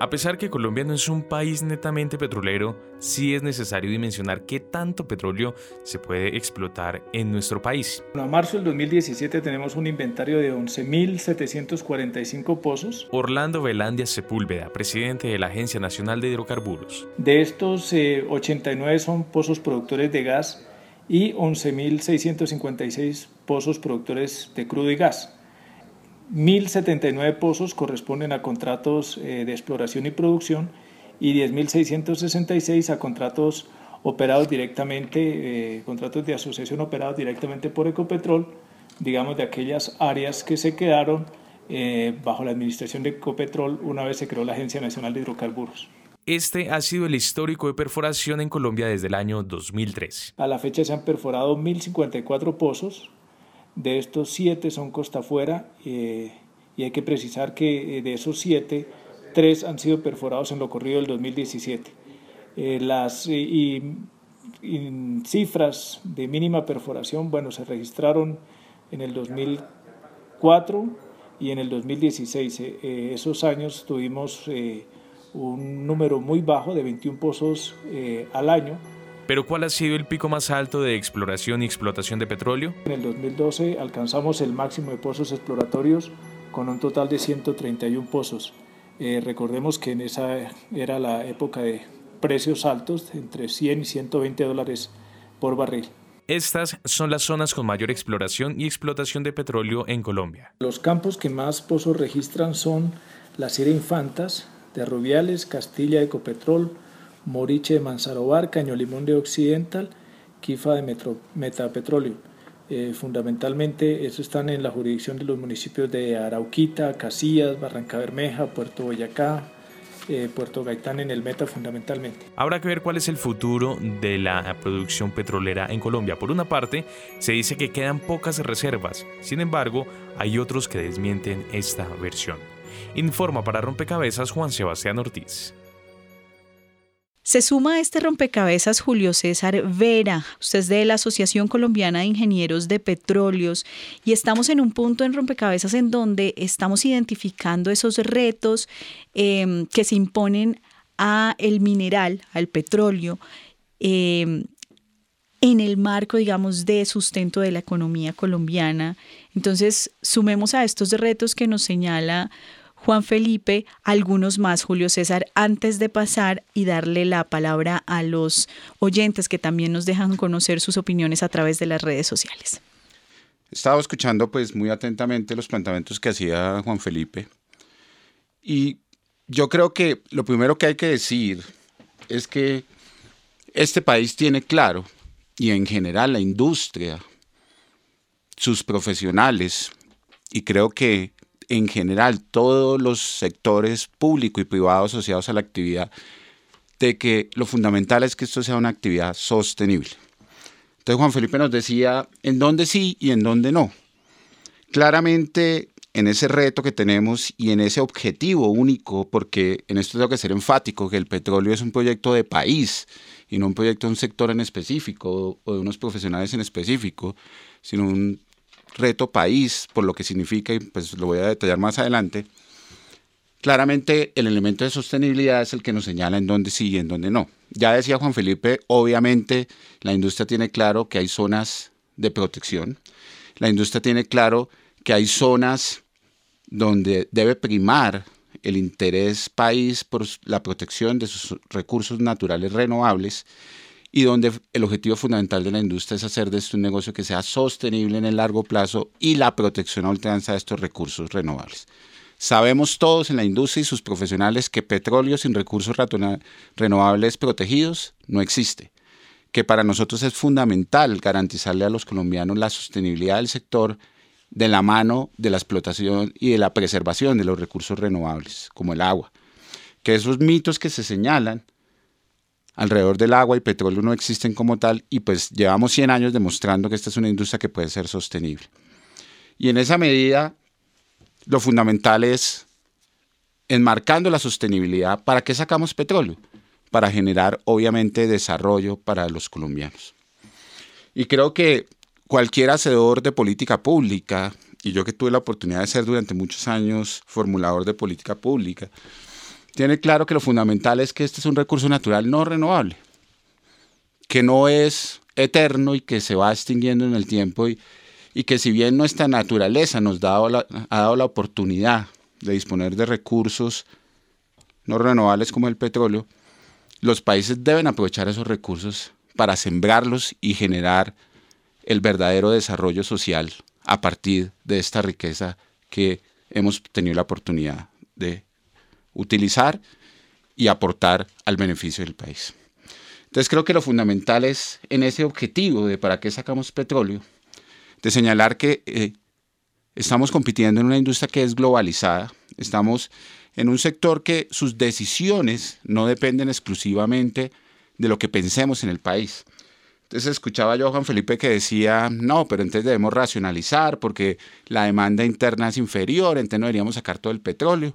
A pesar que Colombia no es un país netamente petrolero, sí es necesario dimensionar qué tanto petróleo se puede explotar en nuestro país. a marzo del 2017 tenemos un inventario de 11.745 pozos. Orlando Velandia Sepúlveda, presidente de la Agencia Nacional de Hidrocarburos. De estos, 89 eh, son pozos productores de gas y 11.656 pozos productores de crudo y gas. 1.079 pozos corresponden a contratos eh, de exploración y producción y 10.666 a contratos operados directamente, eh, contratos de asociación operados directamente por Ecopetrol, digamos de aquellas áreas que se quedaron eh, bajo la administración de Ecopetrol una vez se creó la Agencia Nacional de Hidrocarburos. Este ha sido el histórico de perforación en Colombia desde el año 2003. A la fecha se han perforado 1.054 pozos, de estos siete son costa afuera eh, y hay que precisar que eh, de esos siete, tres han sido perforados en lo corrido del 2017. Eh, las cifras de mínima perforación, bueno, se registraron en el 2004 y en el 2016. esos años tuvimos un número muy bajo de 21 pozos al año pero ¿cuál ha sido el pico más alto de exploración y explotación de petróleo? En el 2012 alcanzamos el máximo de pozos exploratorios con un total de 131 pozos. Eh, recordemos que en esa era la época de precios altos, entre 100 y 120 dólares por barril. Estas son las zonas con mayor exploración y explotación de petróleo en Colombia. Los campos que más pozos registran son la Sierra Infantas, de Rubiales, Castilla, Ecopetrol, Moriche de Manzarobar, Caño Limón de Occidental, Kifa de Metapetróleo. Eh, fundamentalmente, estos están en la jurisdicción de los municipios de Arauquita, Casillas, Barranca Bermeja, Puerto Boyacá, eh, Puerto Gaitán en el meta fundamentalmente. Habrá que ver cuál es el futuro de la producción petrolera en Colombia. Por una parte, se dice que quedan pocas reservas, sin embargo, hay otros que desmienten esta versión. Informa para Rompecabezas Juan Sebastián Ortiz. Se suma a este rompecabezas Julio César Vera, usted es de la Asociación Colombiana de Ingenieros de Petróleos y estamos en un punto en rompecabezas en donde estamos identificando esos retos em, que se imponen a el mineral, al petróleo, em, en el marco, digamos, de sustento de la economía colombiana. Entonces, sumemos a estos retos que nos señala Juan Felipe, algunos más, Julio César, antes de pasar y darle la palabra a los oyentes que también nos dejan conocer sus opiniones a través de las redes sociales. Estaba escuchando pues muy atentamente los planteamientos que hacía Juan Felipe y yo creo que lo primero que hay que decir es que este país tiene claro y en general la industria, sus profesionales y creo que en general todos los sectores público y privado asociados a la actividad, de que lo fundamental es que esto sea una actividad sostenible. Entonces Juan Felipe nos decía en dónde sí y en dónde no. Claramente en ese reto que tenemos y en ese objetivo único, porque en esto tengo que ser enfático, que el petróleo es un proyecto de país y no un proyecto de un sector en específico o de unos profesionales en específico, sino un reto país, por lo que significa, y pues lo voy a detallar más adelante, claramente el elemento de sostenibilidad es el que nos señala en dónde sí y en dónde no. Ya decía Juan Felipe, obviamente la industria tiene claro que hay zonas de protección, la industria tiene claro que hay zonas donde debe primar el interés país por la protección de sus recursos naturales renovables y donde el objetivo fundamental de la industria es hacer de esto un negocio que sea sostenible en el largo plazo y la protección a ultranza de estos recursos renovables. Sabemos todos en la industria y sus profesionales que petróleo sin recursos renovables protegidos no existe, que para nosotros es fundamental garantizarle a los colombianos la sostenibilidad del sector de la mano de la explotación y de la preservación de los recursos renovables, como el agua. Que esos mitos que se señalan alrededor del agua y petróleo no existen como tal y pues llevamos 100 años demostrando que esta es una industria que puede ser sostenible. Y en esa medida, lo fundamental es, enmarcando la sostenibilidad, ¿para qué sacamos petróleo? Para generar, obviamente, desarrollo para los colombianos. Y creo que cualquier hacedor de política pública, y yo que tuve la oportunidad de ser durante muchos años formulador de política pública, tiene claro que lo fundamental es que este es un recurso natural no renovable, que no es eterno y que se va extinguiendo en el tiempo y, que si bien nuestra naturaleza nos ha dado la oportunidad de disponer de recursos no renovables como el petróleo, los países deben aprovechar esos recursos para sembrarlos y generar el verdadero desarrollo social a partir de esta riqueza que hemos tenido la oportunidad de utilizar y aportar al beneficio del país. Entonces creo que lo fundamental es en ese objetivo de para qué sacamos petróleo, de señalar que eh, estamos compitiendo en una industria que es globalizada, estamos en un sector que sus decisiones no dependen exclusivamente de lo que pensemos en el país. Entonces escuchaba yo a Juan Felipe que decía, no, pero entonces debemos racionalizar porque la demanda interna es inferior, entonces no deberíamos sacar todo el petróleo.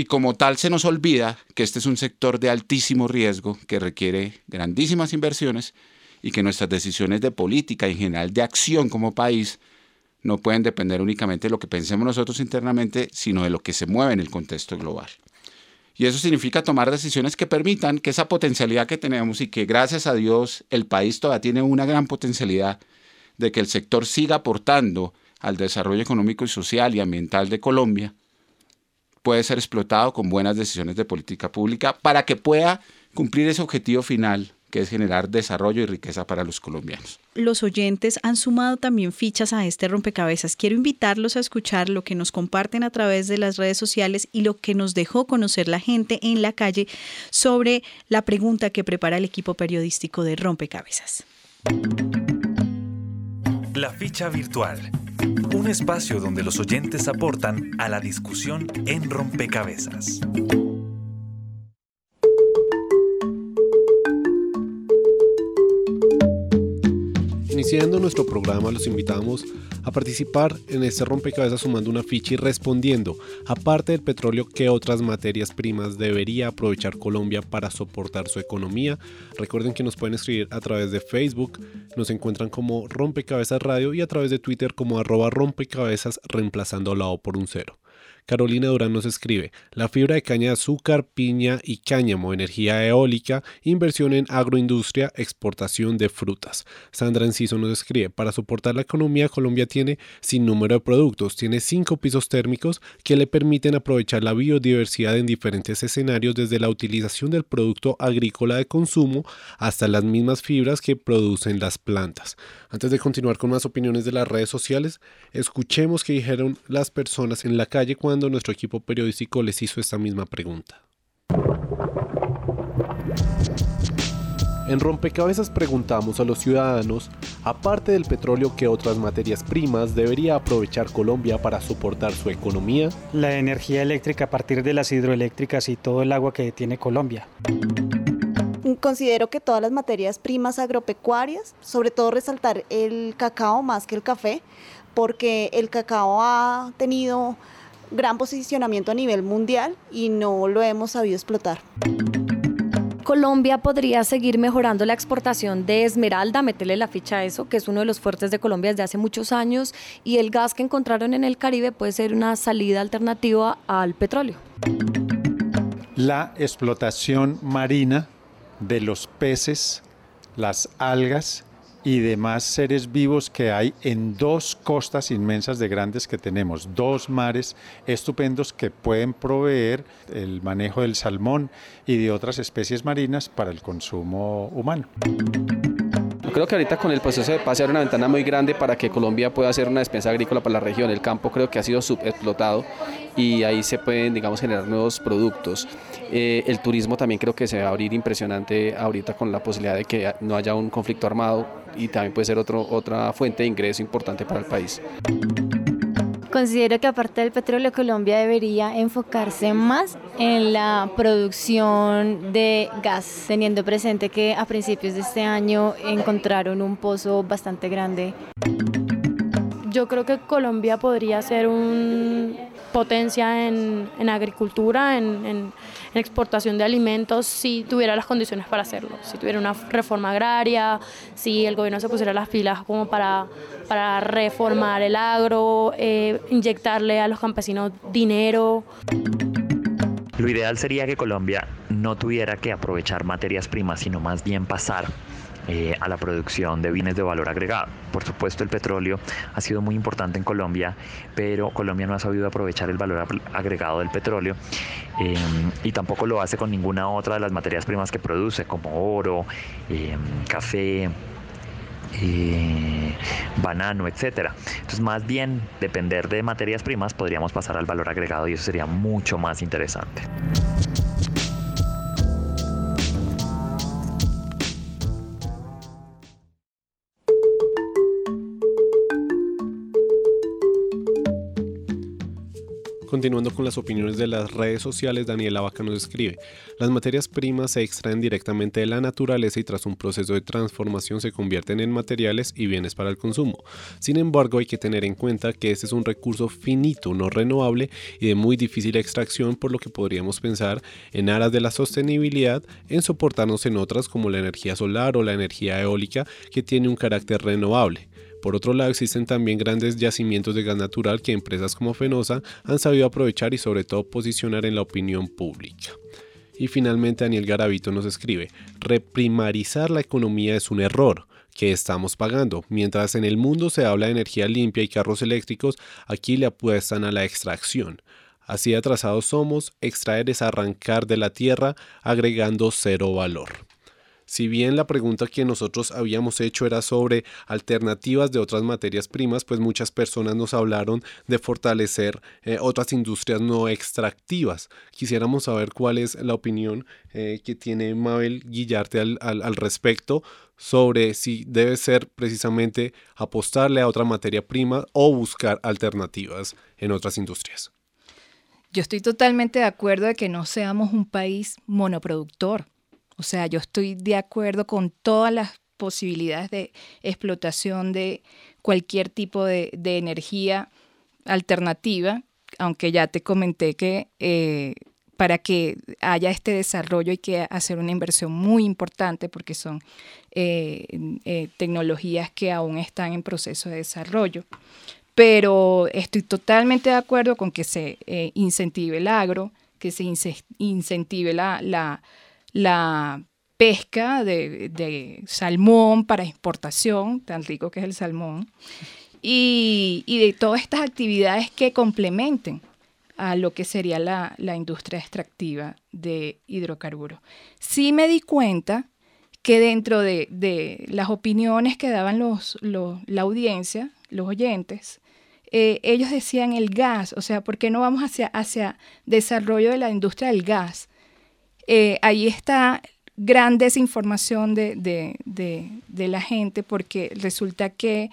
Y como tal se nos olvida que este es un sector de altísimo riesgo que requiere grandísimas inversiones y que nuestras decisiones de política y en general de acción como país no pueden depender únicamente de lo que pensemos nosotros internamente, sino de lo que se mueve en el contexto global. Y eso significa tomar decisiones que permitan que esa potencialidad que tenemos y que gracias a Dios el país todavía tiene una gran potencialidad de que el sector siga aportando al desarrollo económico y social y ambiental de Colombia, puede ser explotado con buenas decisiones de política pública para que pueda cumplir ese objetivo final que es generar desarrollo y riqueza para los colombianos. Los oyentes han sumado también fichas a este rompecabezas. Quiero invitarlos a escuchar lo que nos comparten a través de las redes sociales y lo que nos dejó conocer la gente en la calle sobre la pregunta que prepara el equipo periodístico de Rompecabezas. La ficha virtual un espacio donde los oyentes aportan a la discusión en rompecabezas. Iniciando nuestro programa, los invitamos a participar en este rompecabezas sumando una ficha y respondiendo, aparte del petróleo, ¿qué otras materias primas debería aprovechar Colombia para soportar su economía? Recuerden que nos pueden escribir a través de Facebook, nos encuentran como Rompecabezas Radio y a través de Twitter como arroba rompecabezas reemplazando la O por un cero. Carolina Durán nos escribe, la fibra de caña de azúcar, piña y cáñamo, energía eólica, inversión en agroindustria, exportación de frutas. Sandra Enciso nos escribe, para soportar la economía, Colombia tiene sin número de productos, tiene cinco pisos térmicos que le permiten aprovechar la biodiversidad en diferentes escenarios desde la utilización del producto agrícola de consumo hasta las mismas fibras que producen las plantas. Antes de continuar con más opiniones de las redes sociales, escuchemos qué dijeron las personas en la calle cuando nuestro equipo periodístico les hizo esta misma pregunta. En Rompecabezas preguntamos a los ciudadanos, aparte del petróleo, ¿qué otras materias primas debería aprovechar Colombia para soportar su economía? La energía eléctrica a partir de las hidroeléctricas y todo el agua que tiene Colombia. Considero que todas las materias primas agropecuarias, sobre todo resaltar el cacao más que el café, porque el cacao ha tenido gran posicionamiento a nivel mundial y no lo hemos sabido explotar. Colombia podría seguir mejorando la exportación de esmeralda, meterle la ficha a eso, que es uno de los fuertes de Colombia desde hace muchos años, y el gas que encontraron en el Caribe puede ser una salida alternativa al petróleo. La explotación marina de los peces, las algas y demás seres vivos que hay en dos costas inmensas de grandes que tenemos, dos mares estupendos que pueden proveer el manejo del salmón y de otras especies marinas para el consumo humano. Creo que ahorita con el proceso de paz una ventana muy grande para que Colombia pueda hacer una despensa agrícola para la región. El campo creo que ha sido subexplotado y ahí se pueden, digamos, generar nuevos productos. Eh, el turismo también creo que se va a abrir impresionante ahorita con la posibilidad de que no haya un conflicto armado y también puede ser otro, otra fuente de ingreso importante para el país. Considero que aparte del petróleo, Colombia debería enfocarse más en la producción de gas, teniendo presente que a principios de este año encontraron un pozo bastante grande. Yo creo que Colombia podría ser un potencia en, agricultura, en, exportación de alimentos, si tuviera las condiciones para hacerlo, si tuviera una reforma agraria, si el gobierno se pusiera las pilas como para, para reformar el agro, eh, inyectarle a los campesinos dinero. Lo ideal sería que Colombia no tuviera que aprovechar materias primas, sino más bien pasar eh, a la producción de bienes de valor agregado. Por supuesto, el petróleo ha sido muy importante en Colombia, pero Colombia no ha sabido aprovechar el valor agregado del petróleo eh, y tampoco lo hace con ninguna otra de las materias primas que produce, como oro, eh, café, banano, etcétera. Entonces, más bien depender de materias primas, podríamos pasar al valor agregado y eso sería mucho más interesante. Continuando con las opiniones de las redes sociales, Daniela Vaca nos escribe, las materias primas se extraen directamente de la naturaleza y tras un proceso de transformación se convierten en materiales y bienes para el consumo. Sin embargo, hay que tener en cuenta que este es un recurso finito, no renovable y de muy difícil extracción, por lo que podríamos pensar en aras de la sostenibilidad en soportarnos en otras como la energía solar o la energía eólica que tiene un carácter renovable. Por otro lado, existen también grandes yacimientos de gas natural que empresas como Fenosa han sabido aprovechar y sobre todo posicionar en la opinión pública. Y finalmente Daniel Garavito nos escribe, reprimarizar la economía es un error que estamos pagando. Mientras en el mundo se habla de energía limpia y carros eléctricos, aquí le apuestan a la extracción. Así atrasados somos, extraer es arrancar de la tierra agregando cero valor. Si bien la pregunta que nosotros habíamos hecho era sobre alternativas de otras materias primas, pues muchas personas nos hablaron de fortalecer eh, otras industrias no extractivas. Quisiéramos saber cuál es la opinión eh, que tiene Mabel Guillarte al, respecto sobre si debe ser precisamente apostarle a otra materia prima o buscar alternativas en otras industrias. Yo estoy totalmente de acuerdo de que no seamos un país monoproductor. O sea, yo estoy de acuerdo con todas las posibilidades de explotación de cualquier tipo de, energía alternativa, aunque ya te comenté que eh, para que haya este desarrollo hay que hacer una inversión muy importante porque son eh, eh, tecnologías que aún están en proceso de desarrollo. pero estoy totalmente de acuerdo con que se incentive el agro, que se incentive la, pesca de, salmón para exportación, tan rico que es el salmón, y, de todas estas actividades que complementen a lo que sería la, industria extractiva de hidrocarburos. Sí me di cuenta que dentro de, las opiniones que daban los, la audiencia, los oyentes, eh, ellos decían el gas, o sea, ¿por qué no vamos hacia, hacia desarrollo de la industria del gas? Eh, ahí está gran desinformación de, de, la gente porque resulta que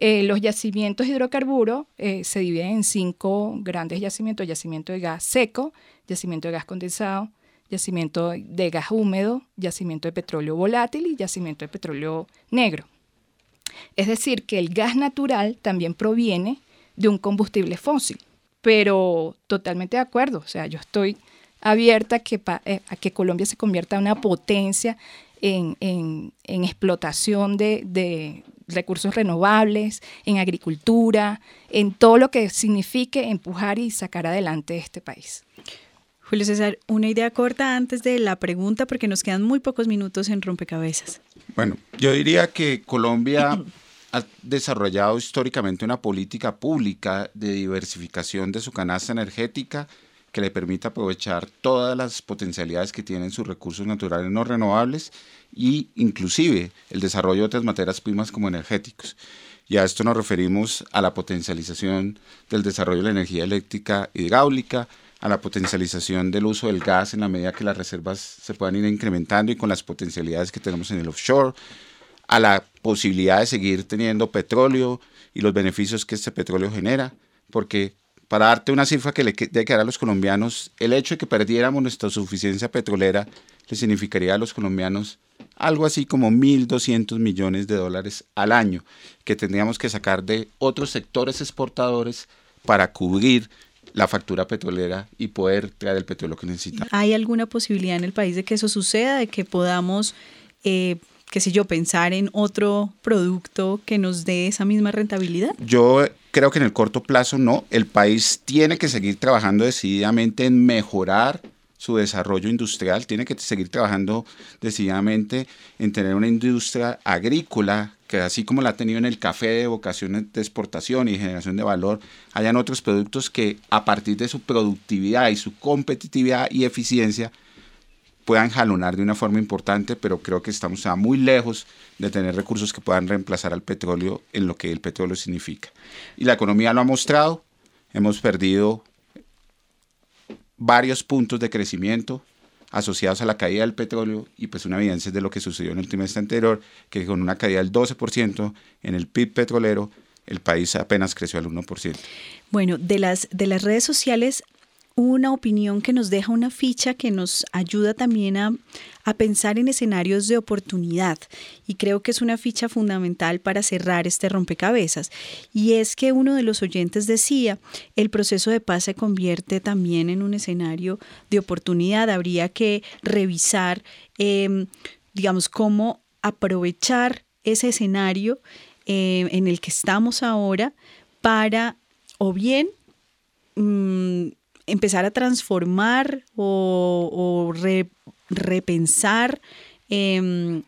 eh, los yacimientos de hidrocarburos se dividen en cinco grandes yacimientos, yacimiento de gas seco, yacimiento de gas condensado, yacimiento de gas húmedo, yacimiento de petróleo volátil y yacimiento de petróleo negro. Es decir, que el gas natural también proviene de un combustible fósil. Pero totalmente de acuerdo, o sea, yo estoy abierta a que, eh, a que Colombia se convierta en una potencia en, explotación de, recursos renovables, en agricultura, en todo lo que signifique empujar y sacar adelante este país. Julio César, una idea corta antes de la pregunta porque nos quedan muy pocos minutos en rompecabezas. Bueno, yo diría que Colombia ha desarrollado históricamente una política pública de diversificación de su canasta energética que le permita aprovechar todas las potencialidades que tienen sus recursos naturales no renovables y inclusive el desarrollo de otras materias primas como energéticos. Y a esto nos referimos a la potencialización del desarrollo de la energía eléctrica hidráulica, a la potencialización del uso del gas en la medida que las reservas se puedan ir incrementando y con las potencialidades que tenemos en el offshore, a la posibilidad de seguir teniendo petróleo y los beneficios que este petróleo genera, porque para darte una cifra que le debe quedar a los colombianos, el hecho de que perdiéramos nuestra suficiencia petrolera le significaría a los colombianos algo así como 1.200 millones de dólares al año que tendríamos que sacar de otros sectores exportadores para cubrir la factura petrolera y poder traer el petróleo que necesitamos. ¿Hay alguna posibilidad en el país de que eso suceda, de que podamos eh, qué sé yo, pensar en otro producto que nos dé esa misma rentabilidad? Yo creo que en el corto plazo no. El país tiene que seguir trabajando decididamente en mejorar su desarrollo industrial, tiene que seguir trabajando decididamente en tener una industria agrícola que así como la ha tenido en el café de vocación de exportación y generación de valor, hayan otros productos que a partir de su productividad y su competitividad y eficiencia puedan jalonar de una forma importante, pero creo que estamos muy lejos de tener recursos que puedan reemplazar al petróleo en lo que el petróleo significa. Y la economía lo ha mostrado, hemos perdido varios puntos de crecimiento asociados a la caída del petróleo y pues una evidencia de lo que sucedió en el trimestre anterior, que con una caída del 12% en el PIB petrolero, el país apenas creció al 1%. Bueno, de las, de las redes sociales una opinión que nos deja una ficha que nos ayuda también a, pensar en escenarios de oportunidad. Y creo que es una ficha fundamental para cerrar este rompecabezas. Y es que uno de los oyentes decía el proceso de paz se convierte también en un escenario de oportunidad. Habría que revisar em, digamos cómo aprovechar ese escenario em, en el que estamos ahora para o bien mm, empezar a transformar o, repensar em,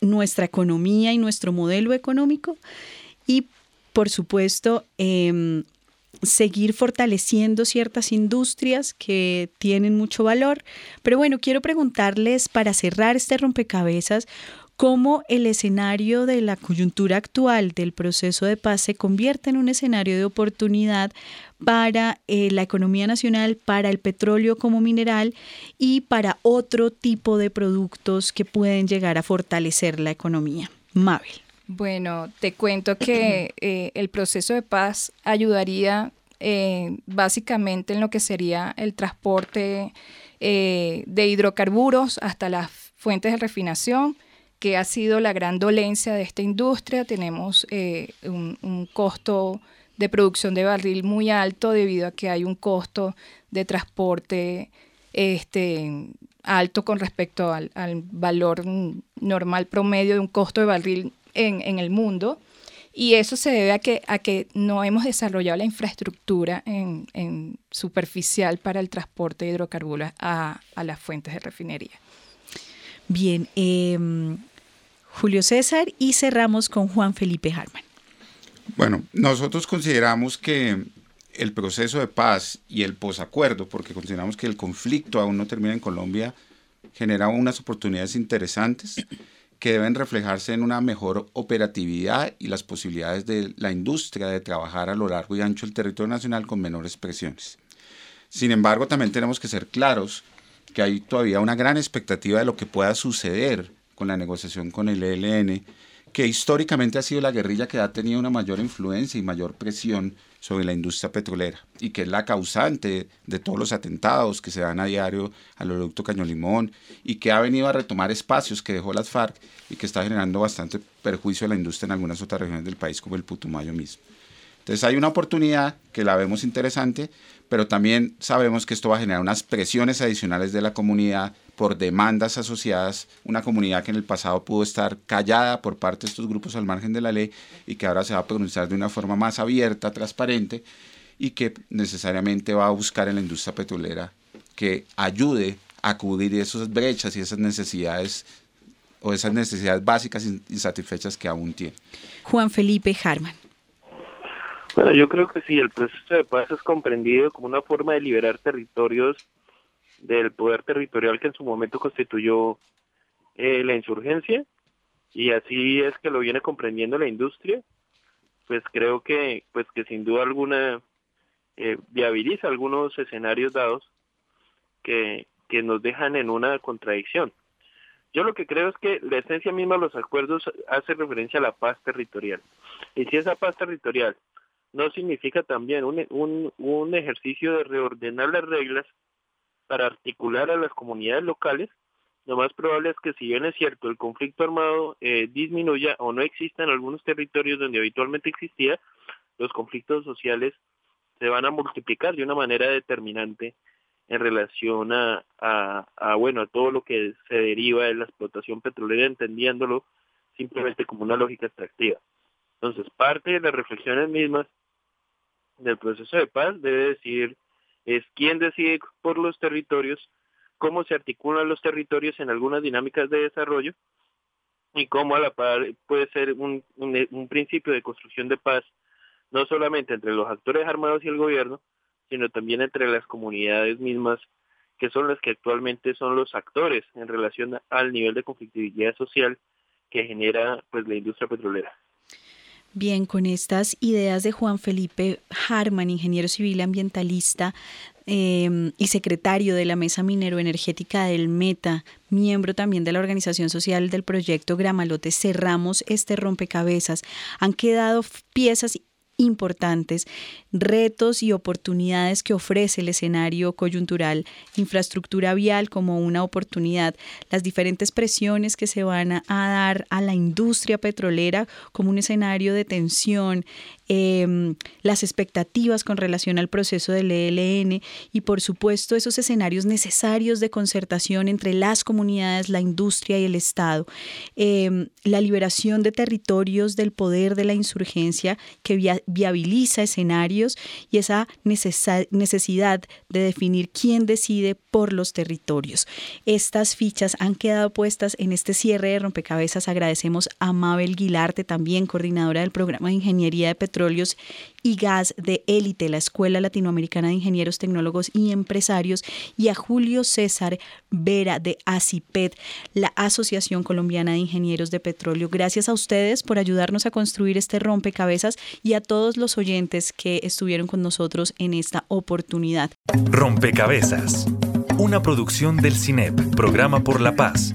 nuestra economía y nuestro modelo económico y, por supuesto, em, seguir fortaleciendo ciertas industrias que tienen mucho valor. Pero bueno, quiero preguntarles para cerrar este rompecabezas, cómo el escenario de la coyuntura actual del proceso de paz se convierte en un escenario de oportunidad para eh, la economía nacional, para el petróleo como mineral y para otro tipo de productos que pueden llegar a fortalecer la economía. Mabel. Bueno, te cuento que eh, el proceso de paz ayudaría eh, básicamente en lo que sería el transporte de hidrocarburos hasta las fuentes de refinación, que ha sido la gran dolencia de esta industria. Tenemos eh, un, costo de producción de barril muy alto debido a que hay un costo de transporte este, alto con respecto al, valor normal promedio de un costo de barril en, el mundo. Y eso se debe a que, a que no hemos desarrollado la infraestructura en, superficial para el transporte de hidrocarburos a, las fuentes de refinería. Bien, em, Julio César y cerramos con Juan Felipe Harman. Bueno, nosotros consideramos que el proceso de paz y el posacuerdo, porque consideramos que el conflicto aún no termina en Colombia, genera unas oportunidades interesantes que deben reflejarse en una mejor operatividad y las posibilidades de la industria de trabajar a lo largo y ancho del territorio nacional con menores presiones. Sin embargo, también tenemos que ser claros que hay todavía una gran expectativa de lo que pueda suceder con la negociación con el ELN, que históricamente ha sido la guerrilla que ha tenido una mayor influencia y mayor presión sobre la industria petrolera y que es la causante de todos los atentados que se dan a diario al oleoducto Caño Limón y que ha venido a retomar espacios que dejó las FARC y que está generando bastante perjuicio a la industria en algunas otras regiones del país como el Putumayo mismo. Entonces hay una oportunidad que la vemos interesante, pero también sabemos que esto va a generar unas presiones adicionales de la comunidad por demandas asociadas, una comunidad que en el pasado pudo estar callada por parte de estos grupos al margen de la ley y que ahora se va a pronunciar de una forma más abierta, transparente y que necesariamente va a buscar en la industria petrolera que ayude a cubrir esas brechas y esas necesidades o esas necesidades básicas insatisfechas que aún tiene. Juan Felipe Harman. Bueno, yo creo que sí, el proceso de paz es comprendido como una forma de liberar territorios del poder territorial que en su momento constituyó eh, la insurgencia y así es que lo viene comprendiendo la industria pues creo que pues que sin duda alguna eh, viabiliza algunos escenarios dados que, que nos dejan en una contradicción. Yo lo que creo es que la esencia misma de los acuerdos hace referencia a la paz territorial. Y si esa paz territorial no significa también un, un, un ejercicio de reordenar las reglas para articular a las comunidades locales, lo más probable es que si bien es cierto el conflicto armado eh, disminuya o no exista en algunos territorios donde habitualmente existía, los conflictos sociales se van a multiplicar de una manera determinante en relación a, bueno a todo lo que se deriva de la explotación petrolera entendiéndolo simplemente como una lógica extractiva. Entonces, parte de las reflexiones mismas del proceso de paz debe decir es quién decide por los territorios, cómo se articulan los territorios en algunas dinámicas de desarrollo y cómo a la par puede ser un, principio de construcción de paz, no solamente entre los actores armados y el gobierno, sino también entre las comunidades mismas que son las que actualmente son los actores en relación al nivel de conflictividad social que genera pues la industria petrolera. Bien, con estas ideas de Juan Felipe Harman, ingeniero civil ambientalista em, y secretario de la Mesa Minero Energética del Meta, miembro también de la organización social del proyecto Gramalote, cerramos este rompecabezas. Han quedado piezas importantes, retos y oportunidades que ofrece el escenario coyuntural, infraestructura vial como una oportunidad, las diferentes presiones que se van a, dar a la industria petrolera como un escenario de tensión, Em, las expectativas con relación al proceso del ELN y por supuesto esos escenarios necesarios de concertación entre las comunidades, la industria y el Estado, em, la liberación de territorios del poder de la insurgencia que viabiliza escenarios y esa necesidad de definir quién decide por los territorios. Estas fichas han quedado puestas en este cierre de rompecabezas. Agradecemos a Mabel Guilarte, también coordinadora del programa de Ingeniería de Petróleo y Gas de Élite, la Escuela Latinoamericana de Ingenieros Tecnólogos y Empresarios, y a Julio César Vera de ACIPET, la Asociación Colombiana de Ingenieros de Petróleo. Gracias a ustedes por ayudarnos a construir este rompecabezas y a todos los oyentes que estuvieron con nosotros en esta oportunidad. Rompecabezas, una producción del CINEP, Programa por la Paz